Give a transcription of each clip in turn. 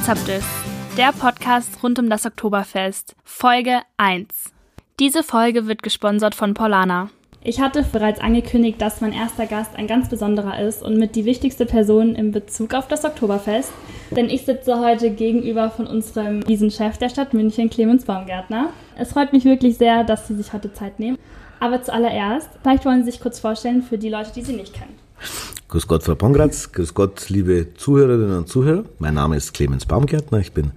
Ozapdis, der Podcast rund um das Oktoberfest, Folge 1. Diese Folge wird gesponsert von Paulana. Ich hatte bereits angekündigt, dass mein erster Gast ein ganz besonderer ist und mit die wichtigste Person in Bezug auf das Oktoberfest. Denn ich sitze heute gegenüber von unserem Wiesenchef der Stadt München, Clemens Baumgärtner. Es freut mich wirklich sehr, dass Sie sich heute Zeit nehmen. Aber zuallererst, vielleicht wollen Sie sich kurz vorstellen für die Leute, die Sie nicht kennen. Grüß Gott, Frau Pongratz. Grüß Gott, liebe Zuhörerinnen und Zuhörer. Mein Name ist Clemens Baumgärtner. Ich bin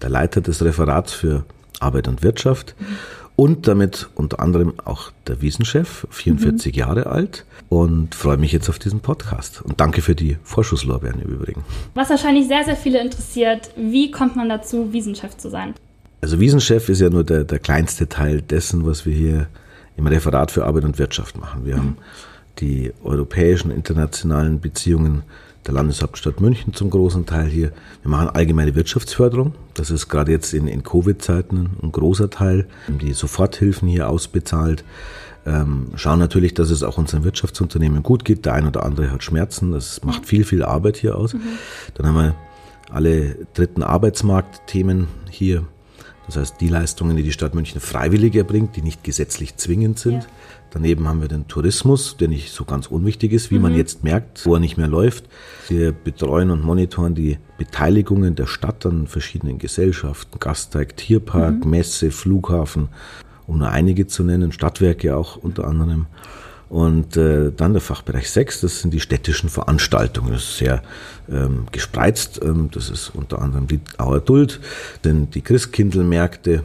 der Leiter des Referats für Arbeit und Wirtschaft. Und damit unter anderem auch der Wiesenchef, 44 mhm. Jahre alt und freue mich jetzt auf diesen Podcast. Und danke für die Vorschusslorbeeren im Übrigen. Was wahrscheinlich sehr, sehr viele interessiert, wie kommt man dazu, Wiesenchef zu sein? Also Wiesenchef ist ja nur der, der kleinste Teil dessen, was wir hier im Referat für Arbeit und Wirtschaft machen. Wir mhm. haben die europäischen, internationalen Beziehungen der Landeshauptstadt München zum großen Teil hier. Wir machen allgemeine Wirtschaftsförderung. Das ist gerade jetzt in, in Covid-Zeiten ein großer Teil. Die Soforthilfen hier ausbezahlt. Ähm, schauen natürlich, dass es auch unseren Wirtschaftsunternehmen gut geht. Der ein oder andere hat Schmerzen. Das macht viel, viel Arbeit hier aus. Mhm. Dann haben wir alle dritten Arbeitsmarktthemen hier das heißt, die Leistungen, die die Stadt München freiwillig erbringt, die nicht gesetzlich zwingend sind. Ja. Daneben haben wir den Tourismus, der nicht so ganz unwichtig ist, wie mhm. man jetzt merkt, wo er nicht mehr läuft. Wir betreuen und monitoren die Beteiligungen der Stadt an verschiedenen Gesellschaften, Gasteig, Tierpark, mhm. Messe, Flughafen, um nur einige zu nennen, Stadtwerke auch unter anderem. Und äh, dann der Fachbereich 6, das sind die städtischen Veranstaltungen. Das ist sehr ähm, gespreizt. Ähm, das ist unter anderem die Auer Duld, denn die Christkindlmärkte,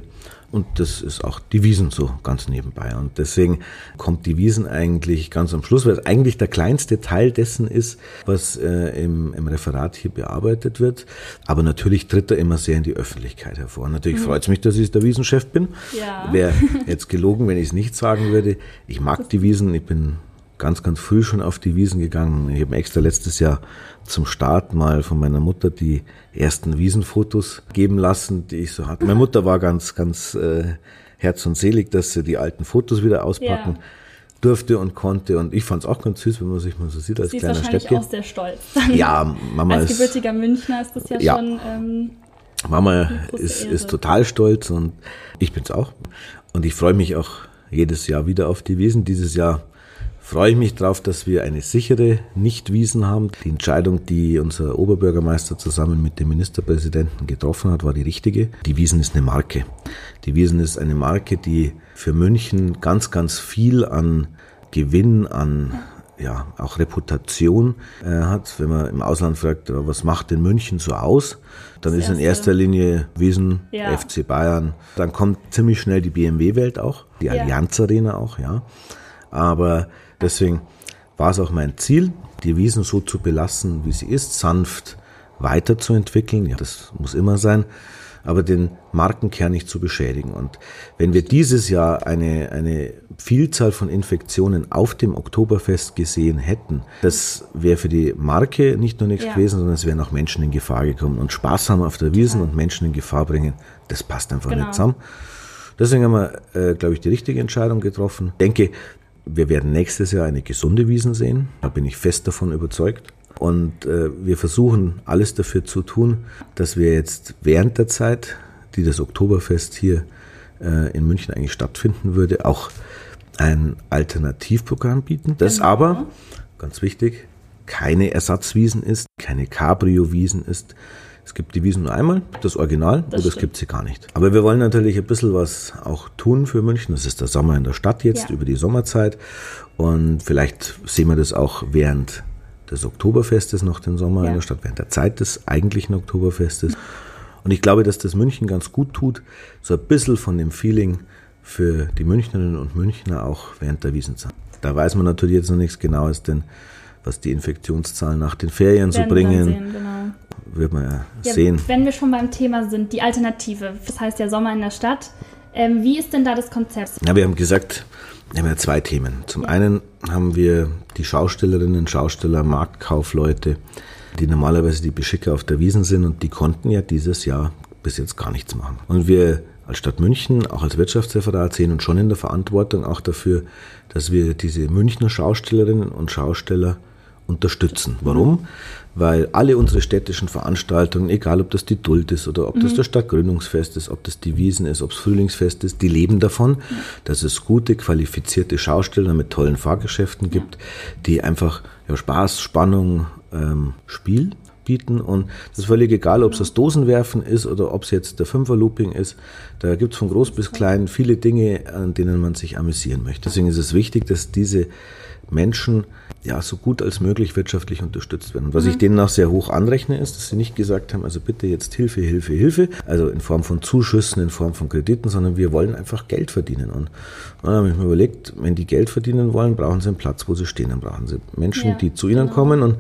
und das ist auch die Wiesen so ganz nebenbei. Und deswegen kommt die Wiesen eigentlich ganz am Schluss, weil es eigentlich der kleinste Teil dessen ist, was äh, im, im Referat hier bearbeitet wird. Aber natürlich tritt er immer sehr in die Öffentlichkeit hervor. Natürlich mhm. freut es mich, dass ich der Wiesenchef bin. Ja. Wäre jetzt gelogen, wenn ich es nicht sagen würde. Ich mag die Wiesen. Ich bin ganz, ganz früh schon auf die Wiesen gegangen. Ich habe extra letztes Jahr zum Start mal von meiner Mutter die ersten Wiesenfotos geben lassen, die ich so hatte. Meine Mutter war ganz, ganz äh, herz und selig, dass sie die alten Fotos wieder auspacken. Ja durfte und konnte. Und ich fand es auch ganz süß, wenn man sich mal so sieht als Sie kleiner ist wahrscheinlich Städtchen. auch sehr stolz. ja, Mama als ist... Als gebürtiger Münchner ist das ja, ja schon... Ähm, Mama ist, ist total stolz und ich bin's auch. Und ich freue mich auch jedes Jahr wieder auf die Wiesen. Dieses Jahr freue ich mich darauf, dass wir eine sichere Nichtwiesen haben. Die Entscheidung, die unser Oberbürgermeister zusammen mit dem Ministerpräsidenten getroffen hat, war die richtige. Die Wiesen ist eine Marke. Die Wiesen ist eine Marke, die für München ganz, ganz viel an Gewinn, an ja, auch Reputation äh, hat. Wenn man im Ausland fragt, was macht denn München so aus, dann das ist in erster Linie Wiesen, ja. FC Bayern. Dann kommt ziemlich schnell die BMW-Welt auch, die ja. Allianz Arena auch, ja. Aber Deswegen war es auch mein Ziel, die Wiesen so zu belassen, wie sie ist, sanft weiterzuentwickeln. Ja, das muss immer sein, aber den Markenkern nicht zu beschädigen. Und wenn wir dieses Jahr eine, eine Vielzahl von Infektionen auf dem Oktoberfest gesehen hätten, das wäre für die Marke nicht nur nichts ja. gewesen, sondern es wären auch Menschen in Gefahr gekommen. Und Spaß haben auf der Wiesen und Menschen in Gefahr bringen, das passt einfach genau. nicht zusammen. Deswegen haben wir, äh, glaube ich, die richtige Entscheidung getroffen. Ich denke, wir werden nächstes Jahr eine gesunde Wiesen sehen. Da bin ich fest davon überzeugt. Und äh, wir versuchen alles dafür zu tun, dass wir jetzt während der Zeit, die das Oktoberfest hier äh, in München eigentlich stattfinden würde, auch ein Alternativprogramm bieten. Das genau. aber, ganz wichtig, keine Ersatzwiesen ist, keine Cabrio-Wiesen ist, es gibt die Wiesen nur einmal, das Original, das oder es gibt sie gar nicht. Aber wir wollen natürlich ein bisschen was auch tun für München. Das ist der Sommer in der Stadt jetzt, ja. über die Sommerzeit. Und vielleicht sehen wir das auch während des Oktoberfestes noch den Sommer ja. in der Stadt, während der Zeit des eigentlichen Oktoberfestes. Und ich glaube, dass das München ganz gut tut, so ein bisschen von dem Feeling für die Münchnerinnen und Münchner auch während der Wiesenzeit. Da weiß man natürlich jetzt noch nichts Genaues, denn was die Infektionszahlen nach den Ferien Werden so bringen. Sehen, genau wird man ja, ja, sehen. Wenn wir schon beim Thema sind, die Alternative, das heißt ja Sommer in der Stadt. Ähm, wie ist denn da das Konzept? Ja, wir haben gesagt, wir haben ja zwei Themen. Zum ja. einen haben wir die Schaustellerinnen, Schausteller, Marktkaufleute, die normalerweise die Beschicker auf der Wiesen sind und die konnten ja dieses Jahr bis jetzt gar nichts machen. Und wir als Stadt München, auch als Wirtschaftsreferat sehen uns schon in der Verantwortung auch dafür, dass wir diese Münchner Schaustellerinnen und Schausteller unterstützen. Warum? Weil alle unsere städtischen Veranstaltungen, egal ob das die Duld ist oder ob mhm. das das Stadtgründungsfest ist, ob das die Wiesen ist, ob es Frühlingsfest ist, die leben davon, ja. dass es gute, qualifizierte Schausteller mit tollen Fahrgeschäften gibt, ja. die einfach ja, Spaß, Spannung, ähm, Spiel bieten. Und das ist völlig egal, ob es das Dosenwerfen ist oder ob es jetzt der Fünferlooping ist. Da gibt es von groß bis klein viele Dinge, an denen man sich amüsieren möchte. Deswegen ist es wichtig, dass diese Menschen ja so gut als möglich wirtschaftlich unterstützt werden. Und was mhm. ich denen auch sehr hoch anrechne, ist, dass sie nicht gesagt haben, also bitte jetzt Hilfe, Hilfe, Hilfe, also in Form von Zuschüssen, in Form von Krediten, sondern wir wollen einfach Geld verdienen. Und dann habe ich mir überlegt, wenn die Geld verdienen wollen, brauchen sie einen Platz, wo sie stehen, dann brauchen sie Menschen, ja, die zu ihnen genau. kommen und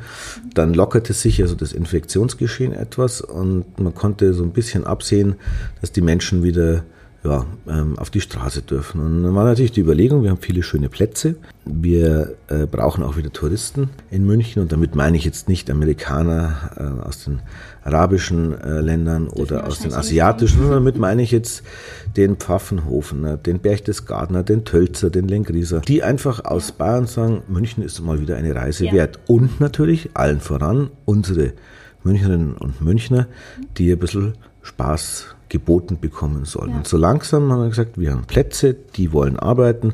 dann lockerte sich also das Infektionsgeschehen etwas und man konnte so ein bisschen absehen, dass die Menschen wieder ja, ähm, auf die Straße dürfen. Und dann war natürlich die Überlegung, wir haben viele schöne Plätze, wir äh, brauchen auch wieder Touristen in München und damit meine ich jetzt nicht Amerikaner äh, aus den arabischen äh, Ländern oder aus den asiatischen, sondern damit meine ich jetzt den Pfaffenhofen, ne, den Berchtesgadener, den Tölzer, den Lengrieser, die einfach aus Bayern sagen, München ist mal wieder eine Reise ja. wert. Und natürlich allen voran unsere Münchnerinnen und Münchner, die ein bisschen Spaß geboten bekommen sollen. Ja. Und so langsam haben wir gesagt, wir haben Plätze, die wollen arbeiten.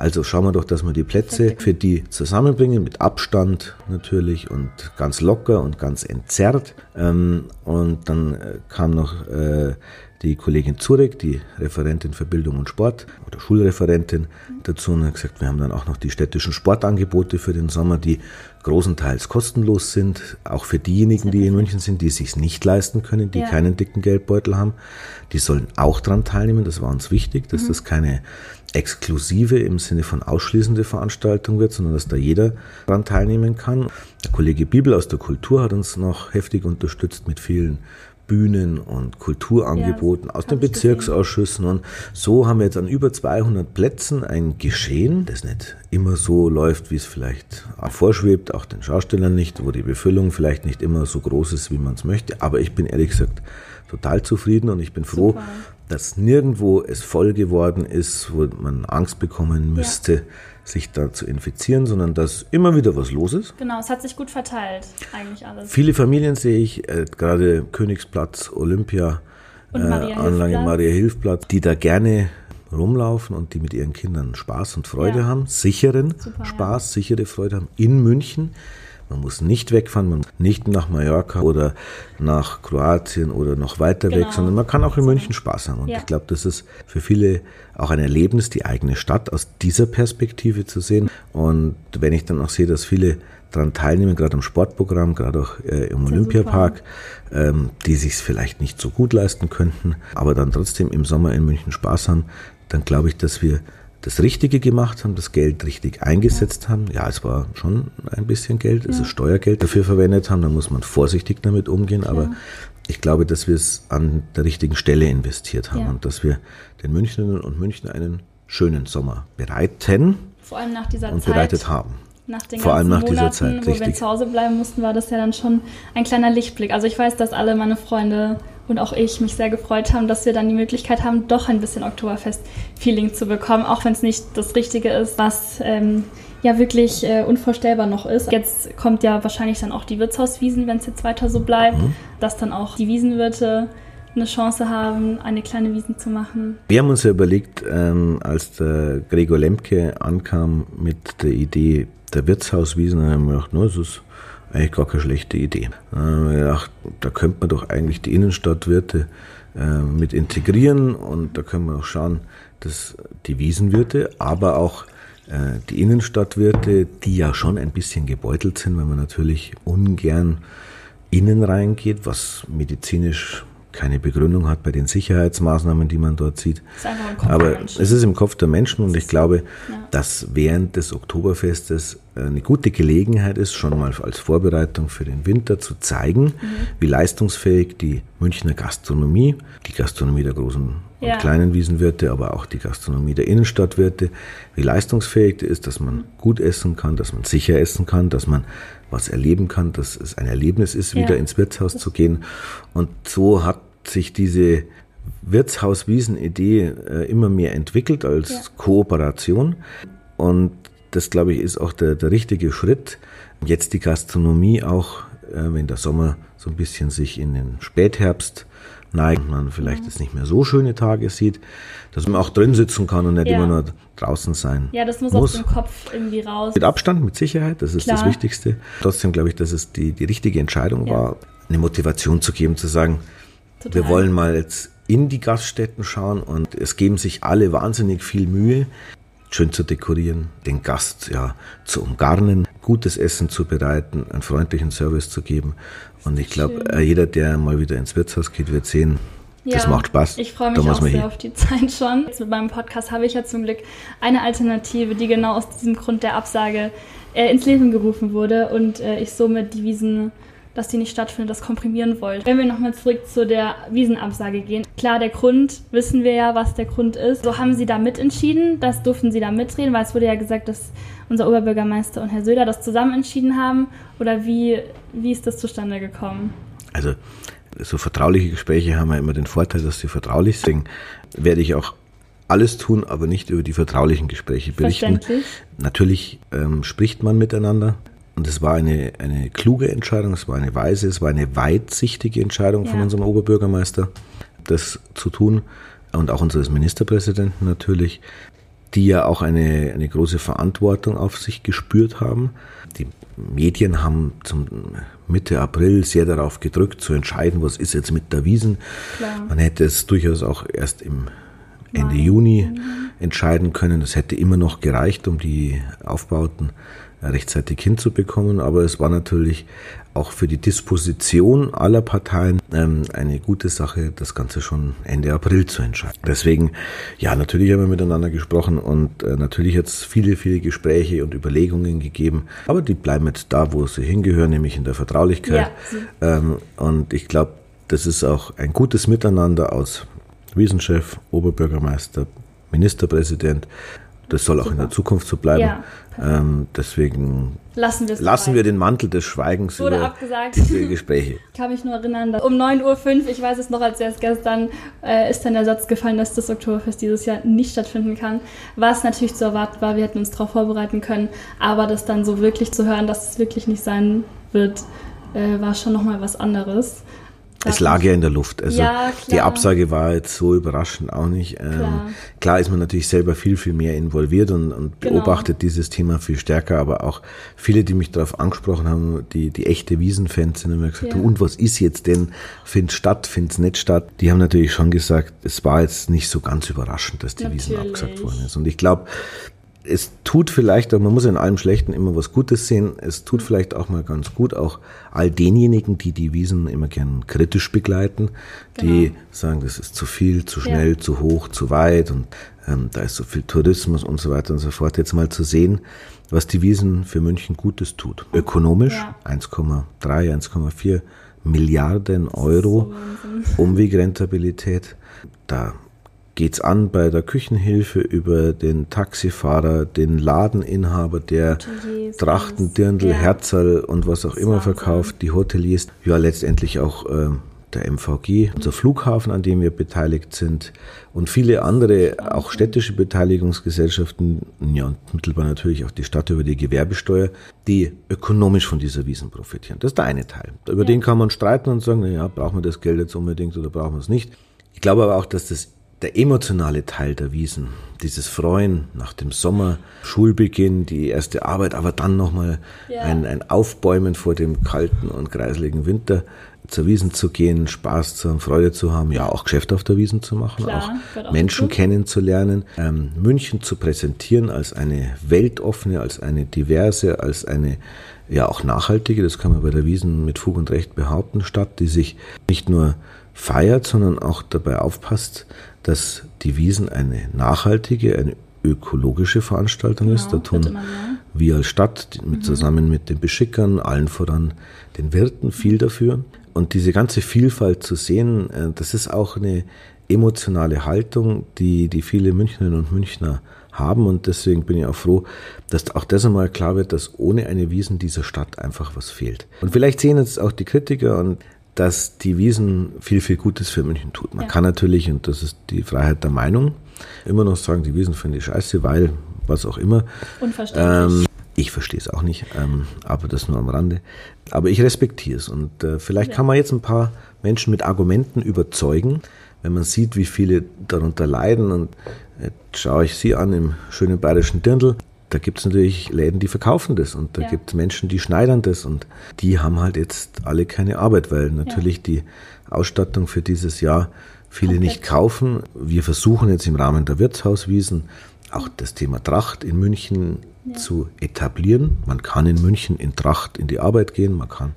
Also schauen wir doch, dass wir die Plätze für die zusammenbringen, mit Abstand natürlich und ganz locker und ganz entzerrt. Ähm, und dann äh, kam noch äh, die Kollegin Zurek, die Referentin für Bildung und Sport oder Schulreferentin dazu und hat gesagt, wir haben dann auch noch die städtischen Sportangebote für den Sommer, die großenteils kostenlos sind, auch für diejenigen, die in München sind, die es sich nicht leisten können, die ja. keinen dicken Geldbeutel haben. Die sollen auch dran teilnehmen. Das war uns wichtig, dass mhm. das keine exklusive im Sinne von ausschließende Veranstaltung wird, sondern dass da jeder dran teilnehmen kann. Der Kollege Bibel aus der Kultur hat uns noch heftig unterstützt mit vielen Bühnen und Kulturangeboten ja, aus den Bezirksausschüssen. Und so haben wir jetzt an über 200 Plätzen ein Geschehen, das nicht immer so läuft, wie es vielleicht vorschwebt, auch den Schaustellern nicht, wo die Befüllung vielleicht nicht immer so groß ist, wie man es möchte. Aber ich bin ehrlich gesagt total zufrieden und ich bin froh, Super. Dass nirgendwo es voll geworden ist, wo man Angst bekommen müsste. Ja sich da zu infizieren, sondern dass immer wieder was los ist. Genau, es hat sich gut verteilt, eigentlich alles. Viele Familien sehe ich, äh, gerade Königsplatz, Olympia, äh, Anlage Maria Hilfplatz, die da gerne rumlaufen und die mit ihren Kindern Spaß und Freude ja. haben, sicheren Super, Spaß, ja. sichere Freude haben in München. Man muss nicht wegfahren, man muss nicht nach Mallorca oder nach Kroatien oder noch weiter genau. weg, sondern man kann auch in München Spaß haben. Und ja. ich glaube, das ist für viele auch ein Erlebnis, die eigene Stadt aus dieser Perspektive zu sehen. Und wenn ich dann auch sehe, dass viele daran teilnehmen, gerade am Sportprogramm, gerade auch äh, im Olympiapark, ähm, die sich es vielleicht nicht so gut leisten könnten, aber dann trotzdem im Sommer in München Spaß haben, dann glaube ich, dass wir das Richtige gemacht haben, das Geld richtig eingesetzt haben. Ja, es war schon ein bisschen Geld, ja. also Steuergeld dafür verwendet haben, da muss man vorsichtig damit umgehen, aber ja. ich glaube, dass wir es an der richtigen Stelle investiert haben ja. und dass wir den Münchnerinnen und Münchner einen schönen Sommer bereiten Vor allem nach dieser und Zeit. bereitet haben. Vor allem nach Monaten, dieser Zeit, wo richtig. wir zu Hause bleiben mussten, war das ja dann schon ein kleiner Lichtblick. Also ich weiß, dass alle meine Freunde und auch ich mich sehr gefreut haben, dass wir dann die Möglichkeit haben, doch ein bisschen Oktoberfest-Feeling zu bekommen, auch wenn es nicht das Richtige ist, was ähm, ja wirklich äh, unvorstellbar noch ist. Jetzt kommt ja wahrscheinlich dann auch die Wirtshauswiesen, wenn es jetzt weiter so bleibt, mhm. dass dann auch die Wiesenwirte eine Chance haben, eine kleine Wiesen zu machen. Wir haben uns ja überlegt, ähm, als der Gregor Lemke ankam mit der Idee der Wirtshauswiesen, haben wir gedacht, no, das ist eigentlich gar keine schlechte Idee. Wir gedacht, da könnte man doch eigentlich die Innenstadtwirte äh, mit integrieren und da können wir auch schauen, dass die Wiesenwirte, aber auch äh, die Innenstadtwirte, die ja schon ein bisschen gebeutelt sind, weil man natürlich ungern innen reingeht, was medizinisch keine Begründung hat bei den Sicherheitsmaßnahmen, die man dort sieht. Aber es ist im Kopf der Menschen und ich glaube, ja. dass während des Oktoberfestes eine gute Gelegenheit ist, schon mal als Vorbereitung für den Winter zu zeigen, mhm. wie leistungsfähig die Münchner Gastronomie, die Gastronomie der großen ja. und kleinen Wiesenwirte, aber auch die Gastronomie der Innenstadtwirte, wie leistungsfähig ist, dass man gut essen kann, dass man sicher essen kann, dass man was erleben kann, dass es ein Erlebnis ist, wieder ja. ins Wirtshaus zu gehen. Und so hat sich diese Wirtshaus-Wiesen-Idee äh, immer mehr entwickelt als ja. Kooperation. Und das, glaube ich, ist auch der, der richtige Schritt, Jetzt die Gastronomie auch, äh, wenn der Sommer so ein bisschen sich in den Spätherbst neigt, man vielleicht mhm. jetzt nicht mehr so schöne Tage sieht, dass man auch drin sitzen kann und nicht ja. immer nur draußen sein Ja, das muss, muss, aus dem Kopf irgendwie raus. Mit Abstand, mit Sicherheit, das ist Klar. das Wichtigste. Trotzdem glaube ich, dass es die, die richtige Entscheidung ja. war, eine Motivation zu geben, zu sagen, Total. wir wollen mal jetzt in die Gaststätten schauen und es geben sich alle wahnsinnig viel Mühe, schön zu dekorieren, den Gast ja zu umgarnen, gutes Essen zu bereiten, einen freundlichen Service zu geben. Und ich glaube, äh, jeder, der mal wieder ins Wirtshaus geht, wird sehen, ja, das macht Spaß. Ich freue mich auch sehr hin. auf die Zeit schon. Jetzt mit meinem Podcast habe ich ja zum Glück eine Alternative, die genau aus diesem Grund der Absage äh, ins Leben gerufen wurde und äh, ich somit die Wiesen dass die nicht stattfindet, das komprimieren wollt. Wenn wir nochmal zurück zu der Wiesenabsage gehen. Klar, der Grund, wissen wir ja, was der Grund ist. So haben Sie da mitentschieden, das durften Sie da mitreden, weil es wurde ja gesagt, dass unser Oberbürgermeister und Herr Söder das zusammen entschieden haben. Oder wie, wie ist das zustande gekommen? Also, so vertrauliche Gespräche haben ja immer den Vorteil, dass sie vertraulich sind. Werde ich auch alles tun, aber nicht über die vertraulichen Gespräche berichten. Natürlich ähm, spricht man miteinander. Und es war eine, eine kluge Entscheidung, es war eine weise, es war eine weitsichtige Entscheidung ja. von unserem Oberbürgermeister, das zu tun und auch unseres Ministerpräsidenten natürlich, die ja auch eine, eine große Verantwortung auf sich gespürt haben. Die Medien haben zum Mitte April sehr darauf gedrückt, zu entscheiden, was ist jetzt mit der Wiesen. Klar. Man hätte es durchaus auch erst im Ende. Juni mhm. entscheiden können. Das hätte immer noch gereicht, um die Aufbauten rechtzeitig hinzubekommen. Aber es war natürlich auch für die Disposition aller Parteien ähm, eine gute Sache, das Ganze schon Ende April zu entscheiden. Deswegen, ja, natürlich haben wir miteinander gesprochen und äh, natürlich hat es viele, viele Gespräche und Überlegungen gegeben. Aber die bleiben jetzt da, wo sie hingehören, nämlich in der Vertraulichkeit. Ja. Ähm, und ich glaube, das ist auch ein gutes Miteinander aus Wiesenchef, Oberbürgermeister, Ministerpräsident. Das soll Super. auch in der Zukunft so bleiben. Ja. Ähm, deswegen lassen, lassen wir den Mantel des Schweigens Wurde über abgesagt. diese Gespräche. Ich kann mich nur erinnern, dass um 9.05 Uhr, ich weiß es noch als erst gestern, äh, ist dann der Satz gefallen, dass das Oktoberfest dieses Jahr nicht stattfinden kann. Was natürlich zu erwarten war, wir hätten uns darauf vorbereiten können, aber das dann so wirklich zu hören, dass es wirklich nicht sein wird, äh, war schon nochmal was anderes. Es lag ja in der Luft. Also ja, die Absage war jetzt so überraschend auch nicht. Ähm, klar. klar. ist man natürlich selber viel, viel mehr involviert und, und genau. beobachtet dieses Thema viel stärker, aber auch viele, die mich darauf angesprochen haben, die, die echte Wiesenfans sind, haben mir gesagt, ja. und was ist jetzt denn? Findet statt, findet nicht statt? Die haben natürlich schon gesagt, es war jetzt nicht so ganz überraschend, dass die natürlich. Wiesen abgesagt worden ist. Und ich glaube, es tut vielleicht, man muss in allem Schlechten immer was Gutes sehen, es tut vielleicht auch mal ganz gut, auch all denjenigen, die die Wiesen immer gern kritisch begleiten, die genau. sagen, das ist zu viel, zu schnell, ja. zu hoch, zu weit und ähm, da ist so viel Tourismus und so weiter und so fort. Jetzt mal zu sehen, was die Wiesen für München Gutes tut. Ökonomisch ja. 1,3, 1,4 Milliarden Euro Umwegrentabilität. Da geht's an bei der Küchenhilfe über den Taxifahrer, den Ladeninhaber, der Trachten, Dirndl, ja. Herzerl und was auch immer verkauft, die Hoteliers, ja letztendlich auch äh, der MVG, unser Flughafen, an dem wir beteiligt sind und viele andere, auch städtische Beteiligungsgesellschaften, ja und mittelbar natürlich auch die Stadt über die Gewerbesteuer, die ökonomisch von dieser Wiesen profitieren. Das ist der eine Teil. Über ja. den kann man streiten und sagen, naja, brauchen wir das Geld jetzt unbedingt oder brauchen wir es nicht. Ich glaube aber auch, dass das der emotionale Teil der Wiesen, dieses Freuen nach dem Sommer, Schulbeginn, die erste Arbeit, aber dann nochmal ja. ein, ein Aufbäumen vor dem kalten und kreisligen Winter, zur Wiesen zu gehen, Spaß zu haben, Freude zu haben, ja auch Geschäft auf der Wiesen zu machen, Klar, auch, auch Menschen kennenzulernen, ähm, München zu präsentieren als eine weltoffene, als eine diverse, als eine ja auch nachhaltige, das kann man bei der Wiesen mit Fug und Recht behaupten, Stadt, die sich nicht nur feiert, sondern auch dabei aufpasst, dass die Wiesen eine nachhaltige, eine ökologische Veranstaltung genau, ist. Da tun man, ja. wir als Stadt mit, mhm. zusammen mit den Beschickern, allen voran den Wirten viel dafür. Und diese ganze Vielfalt zu sehen, äh, das ist auch eine emotionale Haltung, die, die viele Münchnerinnen und Münchner haben. Und deswegen bin ich auch froh, dass auch das einmal klar wird, dass ohne eine Wiesen dieser Stadt einfach was fehlt. Und vielleicht sehen jetzt auch die Kritiker und dass die Wiesen viel, viel Gutes für München tut. Man ja. kann natürlich, und das ist die Freiheit der Meinung, immer noch sagen, die Wiesen finde ich scheiße, weil was auch immer. Unverständlich. Ähm, Ich verstehe es auch nicht, ähm, aber das nur am Rande. Aber ich respektiere es und äh, vielleicht ja. kann man jetzt ein paar Menschen mit Argumenten überzeugen, wenn man sieht, wie viele darunter leiden. Und jetzt schaue ich Sie an im schönen bayerischen Dirndl. Da gibt es natürlich Läden, die verkaufen das und da ja. gibt es Menschen, die schneidern das und die haben halt jetzt alle keine Arbeit, weil natürlich ja. die Ausstattung für dieses Jahr viele Komplett. nicht kaufen. Wir versuchen jetzt im Rahmen der Wirtshauswiesen auch das Thema Tracht in München ja. zu etablieren. Man kann in München in Tracht in die Arbeit gehen, man kann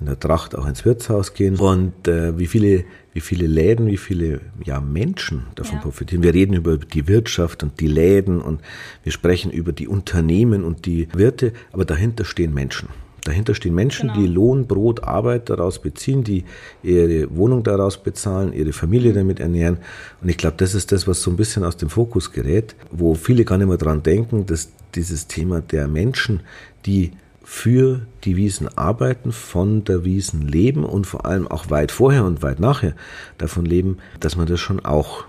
in der Tracht auch ins Wirtshaus gehen. Und äh, wie viele wie viele Läden, wie viele ja, Menschen davon ja. profitieren. Wir reden über die Wirtschaft und die Läden und wir sprechen über die Unternehmen und die Wirte, aber dahinter stehen Menschen. Dahinter stehen Menschen, genau. die Lohn, Brot, Arbeit daraus beziehen, die ihre Wohnung daraus bezahlen, ihre Familie mhm. damit ernähren. Und ich glaube, das ist das, was so ein bisschen aus dem Fokus gerät, wo viele gar nicht mehr dran denken, dass dieses Thema der Menschen, die für die Wiesen arbeiten, von der Wiesen leben und vor allem auch weit vorher und weit nachher davon leben, dass man das schon auch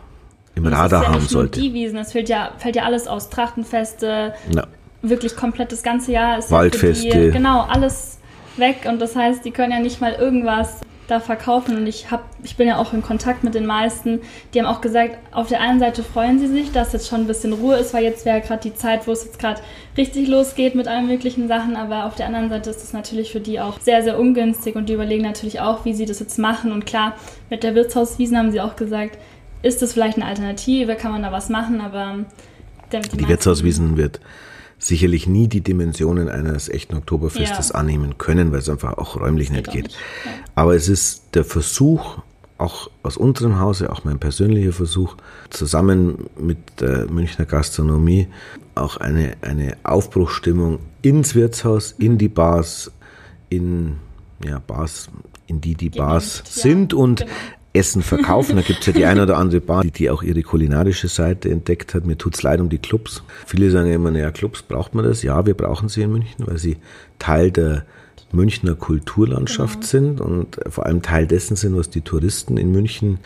im Radar ja haben sollte. die Wiesen, es fällt ja, fällt ja alles aus. Trachtenfeste, ja wirklich komplett das ganze Jahr ist Waldfeste. Die, genau, alles weg. Und das heißt, die können ja nicht mal irgendwas da verkaufen. Und ich habe ich bin ja auch in Kontakt mit den meisten, die haben auch gesagt, auf der einen Seite freuen sie sich, dass jetzt schon ein bisschen Ruhe ist, weil jetzt wäre gerade die Zeit, wo es jetzt gerade richtig losgeht mit allen möglichen Sachen, aber auf der anderen Seite ist es natürlich für die auch sehr sehr ungünstig. Und die überlegen natürlich auch, wie sie das jetzt machen. Und klar, mit der Wirtshauswiesen haben sie auch gesagt, ist das vielleicht eine Alternative, kann man da was machen, aber die, die Wirtshauswiesen wird sicherlich nie die Dimensionen eines echten Oktoberfestes ja. annehmen können, weil es einfach auch räumlich nicht geht. Nicht. Ja. Aber es ist der Versuch, auch aus unserem Hause, auch mein persönlicher Versuch, zusammen mit der Münchner Gastronomie auch eine, eine Aufbruchsstimmung ins Wirtshaus, in die Bars, in ja, Bars, in die die Bars ja, sind und genau. Essen verkaufen. Da gibt es ja die eine oder andere Bar, die, die auch ihre kulinarische Seite entdeckt hat. Mir tut es leid um die Clubs. Viele sagen immer, naja, Clubs braucht man das. Ja, wir brauchen sie in München, weil sie Teil der Münchner Kulturlandschaft genau. sind und vor allem Teil dessen sind, was die Touristen in München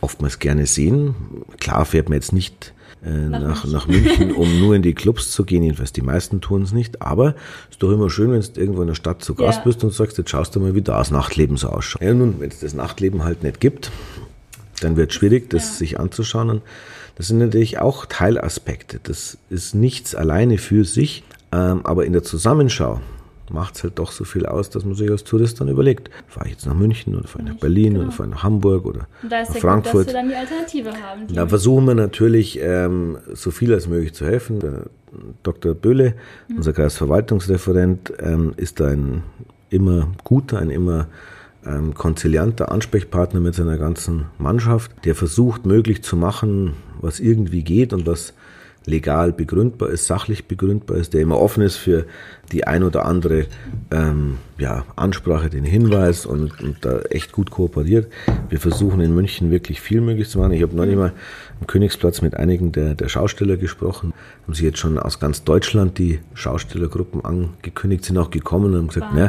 oftmals gerne sehen. Klar fährt man jetzt nicht äh, nach, nach München, um nur in die Clubs zu gehen. Jedenfalls die meisten tun es nicht. Aber es ist doch immer schön, wenn du irgendwo in der Stadt zu Gast ja. bist und sagst, jetzt schaust du mal, wie das Nachtleben so ausschaut. Ja, nun, wenn es das Nachtleben halt nicht gibt, dann wird es schwierig, das ja. sich anzuschauen. Und das sind natürlich auch Teilaspekte. Das ist nichts alleine für sich, ähm, aber in der Zusammenschau macht es halt doch so viel aus, dass man sich als Tourist dann überlegt, fahre ich jetzt nach München oder fahre ich nach Berlin genau. oder fahre ich nach Hamburg oder nach Frankfurt. Gut, dass wir dann die Alternative haben. Die da versuchen wir natürlich ähm, so viel als möglich zu helfen. Der Dr. Böhle, mhm. unser Kreisverwaltungsreferent, ähm, ist ein immer guter, ein immer ähm, konzilianter Ansprechpartner mit seiner ganzen Mannschaft, der versucht, möglich zu machen, was irgendwie geht und was legal begründbar ist, sachlich begründbar ist, der immer offen ist für die ein oder andere ähm, ja, Ansprache, den Hinweis und, und, da echt gut kooperiert. Wir versuchen in München wirklich viel möglich zu machen. Ich habe neulich mal am Königsplatz mit einigen der, der Schausteller gesprochen, haben sich jetzt schon aus ganz Deutschland die Schaustellergruppen angekündigt, sind auch gekommen und haben gesagt, na,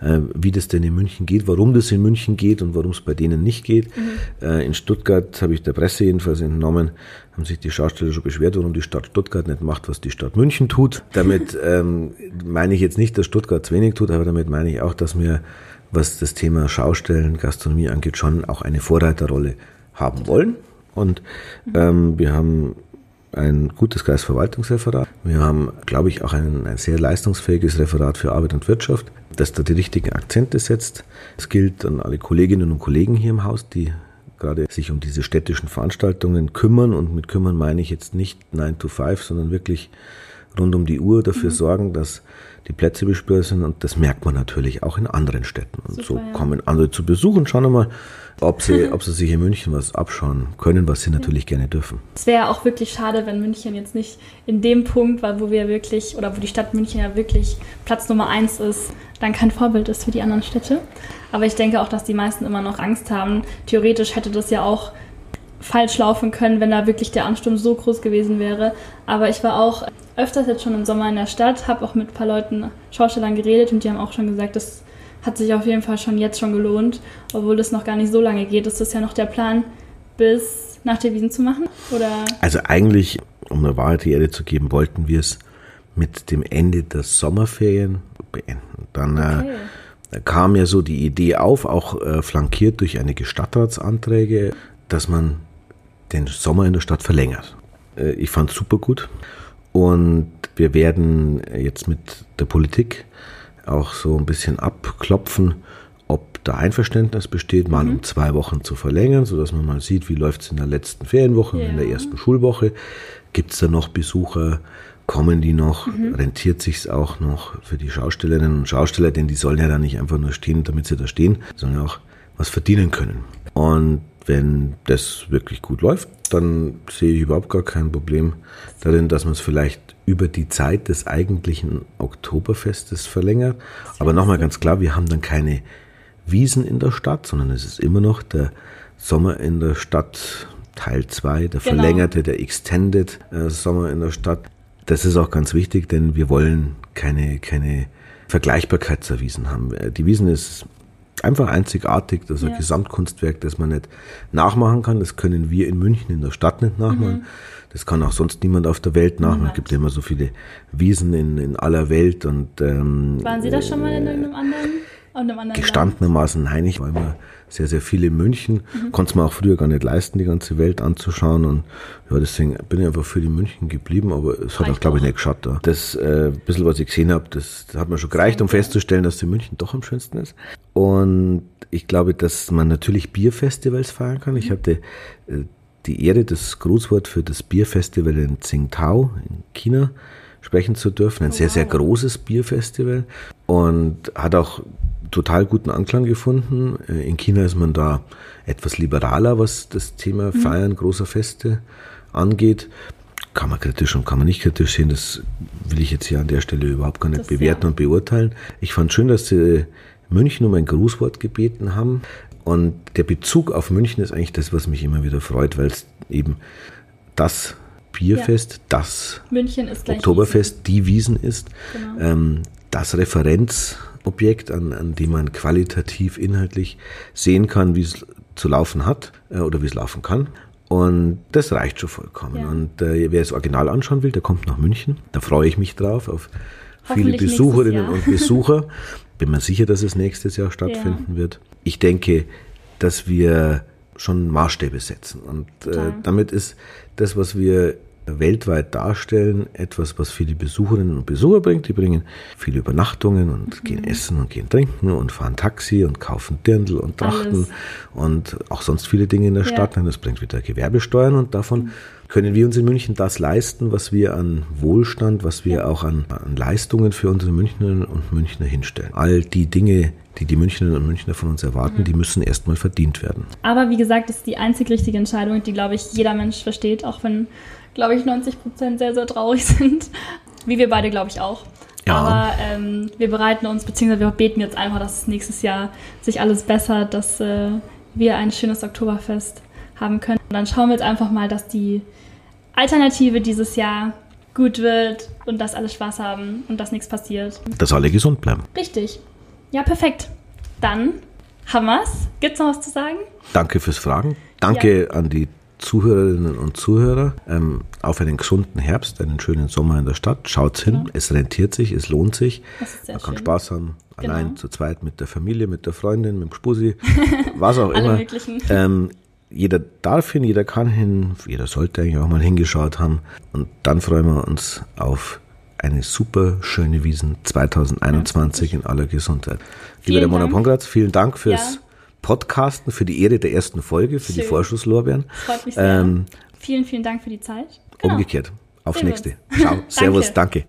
äh, wie das denn in München geht, warum das in München geht und warum es bei denen nicht geht. Mhm. Äh, in Stuttgart habe ich der Presse jedenfalls entnommen, haben sich die Schausteller schon beschwert, warum die Stadt Stuttgart nicht macht, was die Stadt München tut. Damit ähm, meine ich jetzt nicht, dass Stuttgart zu wenig tut, aber damit meine ich auch, dass wir, was das Thema Schaustellen, Gastronomie angeht, schon auch eine Vorreiterrolle haben wollen. Und ähm, wir haben ein gutes Kreisverwaltungsreferat. Wir haben, glaube ich, auch ein, ein, sehr leistungsfähiges Referat für Arbeit und Wirtschaft, das da die richtigen Akzente setzt. Es gilt an alle Kolleginnen und Kollegen hier im Haus, die gerade sich um diese städtischen Veranstaltungen kümmern. Und mit kümmern meine ich jetzt nicht 9 to 5, sondern wirklich rund um die Uhr dafür mhm. sorgen, dass die Plätze bespielt sind. Und das merkt man natürlich auch in anderen Städten. Und Super, so kommen andere zu Besuch und schauen mal, ob sie, ob sie sich in München was abschauen können, was sie natürlich gerne dürfen. Es wäre auch wirklich schade, wenn München jetzt nicht in dem Punkt war, wo wir wirklich, oder wo die Stadt München ja wirklich Platz Nummer eins ist, dann kein Vorbild ist für die anderen Städte. Aber ich denke auch, dass die meisten immer noch Angst haben. Theoretisch hätte das ja auch falsch laufen können, wenn da wirklich der Ansturm so groß gewesen wäre. Aber ich war auch öfters jetzt schon im Sommer in der Stadt, habe auch mit ein paar Leuten, Schaustellern geredet und die haben auch schon gesagt, das hat sich auf jeden Fall schon jetzt schon gelohnt, obwohl das noch gar nicht so lange geht. Ist das ja noch der Plan, bis nach der Wiesen zu machen? Oder? Also eigentlich, um eine Wahrheit die Erde zu geben, wollten wir es mit dem Ende der Sommerferien beenden. Dann äh, okay. äh, kam ja so die Idee auf, auch äh, flankiert durch einige Stadtratsanträge, dass man den Sommer in der Stadt verlängert. Äh, ich fand es super gut und wir werden jetzt mit der Politik auch so ein bisschen abklopfen, ob da Einverständnis besteht, mal mhm. um zwei Wochen zu verlängern, sodass man mal sieht, wie läuft es in der letzten Ferienwoche, ja. in der ersten Schulwoche. Gibt es da noch Besucher? Kommen die noch? Mhm. Rentiert sich's auch noch für die Schaustellerinnen und Schausteller? Denn die sollen ja da nicht einfach nur stehen, damit sie da stehen, sondern auch was verdienen können. Und wenn das wirklich gut läuft, dann sehe ich überhaupt gar kein Problem darin, dass man es vielleicht über die Zeit des eigentlichen Oktoberfestes verlängert. Aber nochmal ganz klar, wir haben dann keine Wiesen in der Stadt, sondern es ist immer noch der Sommer in der Stadt Teil 2, der genau. verlängerte, der Extended äh, Sommer in der Stadt. Das ist auch ganz wichtig, denn wir wollen keine, keine Vergleichbarkeit zur Wiesen haben. Äh, die Wiesen ist einfach einzigartig, das ist ein Gesamtkunstwerk, das man nicht nachmachen kann. Das können wir in München in der Stadt nicht nachmachen. Mhm. Das kann auch sonst niemand auf der Welt nachmachen. Es gibt ja immer so viele Wiesen in, in aller Welt. Und, ähm, Waren Sie das schon mal in einem anderen? Gestandenermaßen nein, ich war immer sehr, sehr viel in München. Mhm. Konnte es mir auch früher gar nicht leisten, die ganze Welt anzuschauen. Und ja, deswegen bin ich einfach für die München geblieben, aber es hat auch, glaube ich, nicht geschaut. Da. Das äh, bisschen, was ich gesehen habe, das, hat mir schon gereicht, um festzustellen, dass die München doch am schönsten ist. Und ich glaube, dass man natürlich Bierfestivals feiern kann. Ich mhm. hatte äh, die Ehre, das Grußwort für das Bierfestival in Tsingtao in China sprechen zu dürfen. Ein oh, sehr, sehr großes Bierfestival und hat auch total guten Anklang gefunden. Äh, in China ist man da etwas liberaler, was das Thema mhm. Feiern großer Feste angeht. Kann man kritisch und kann man nicht kritisch sehen. Das will ich jetzt hier an der Stelle überhaupt gar nicht das, bewerten ja. und beurteilen. Ich fand schön, dass sie München um ein Grußwort gebeten haben. Und der Bezug auf München ist eigentlich das, was mich immer wieder freut, weil es eben das Bierfest, ja. das Oktoberfest, Wiesen. die Wiesen ist, genau. ähm, das Referenz Objekt, an, an dem man qualitativ, inhaltlich sehen kann, wie es zu laufen hat äh, oder wie es laufen kann. Und das reicht schon vollkommen. Ja. Und äh, wer das Original anschauen will, der kommt nach München. Da freue ich mich drauf, auf viele Besucherinnen und Besucher. Bin mir sicher, dass es nächstes Jahr stattfinden ja. wird. Ich denke, dass wir schon Maßstäbe setzen. Und äh, damit ist das, was wir weltweit darstellen, etwas, was viele Besucherinnen und Besucher bringt. Die bringen viele Übernachtungen und mhm. gehen essen und gehen trinken und fahren Taxi und kaufen Dirndl und Trachten Alles. und auch sonst viele Dinge in der ja. Stadt. Das bringt wieder Gewerbesteuern und davon mhm. können wir uns in München das leisten, was wir an Wohlstand, was wir ja. auch an, an Leistungen für unsere Münchnerinnen und Münchner hinstellen. All die Dinge, die die Münchnerinnen und Münchner von uns erwarten, mhm. die müssen erstmal verdient werden. Aber wie gesagt, das ist die einzig richtige Entscheidung, die, glaube ich, jeder Mensch versteht, auch wenn glaube ich, 90 Prozent sehr, sehr traurig sind. Wie wir beide, glaube ich, auch. Ja. Aber ähm, wir bereiten uns, beziehungsweise wir beten jetzt einfach, dass nächstes Jahr sich alles bessert, dass äh, wir ein schönes Oktoberfest haben können. Und dann schauen wir jetzt einfach mal, dass die Alternative dieses Jahr gut wird und dass alle Spaß haben und dass nichts passiert. Dass alle gesund bleiben. Richtig. Ja, perfekt. Dann haben wir's. Gibt's noch was zu sagen? Danke fürs Fragen. Danke ja. an die Zuhörerinnen und Zuhörer ähm, auf einen gesunden Herbst, einen schönen Sommer in der Stadt. Schaut hin, ja. es rentiert sich, es lohnt sich. Man kann Spaß haben, genau. allein zu zweit mit der Familie, mit der Freundin, mit dem Spusi, was auch immer. Ähm, jeder darf hin, jeder kann hin, jeder sollte eigentlich auch mal hingeschaut haben. Und dann freuen wir uns auf eine super schöne Wiesen 2021 ja, in aller Gesundheit. Lieber der Mona Pongratz, vielen Dank fürs ja. Podcasten, für die Ehre der ersten Folge, für Schön. die Vorschusslorbeeren. Freut mich sehr. Ähm, vielen, vielen Dank für die Zeit. Genau. Umgekehrt. Aufs Servus. nächste. Ciao. Servus. danke.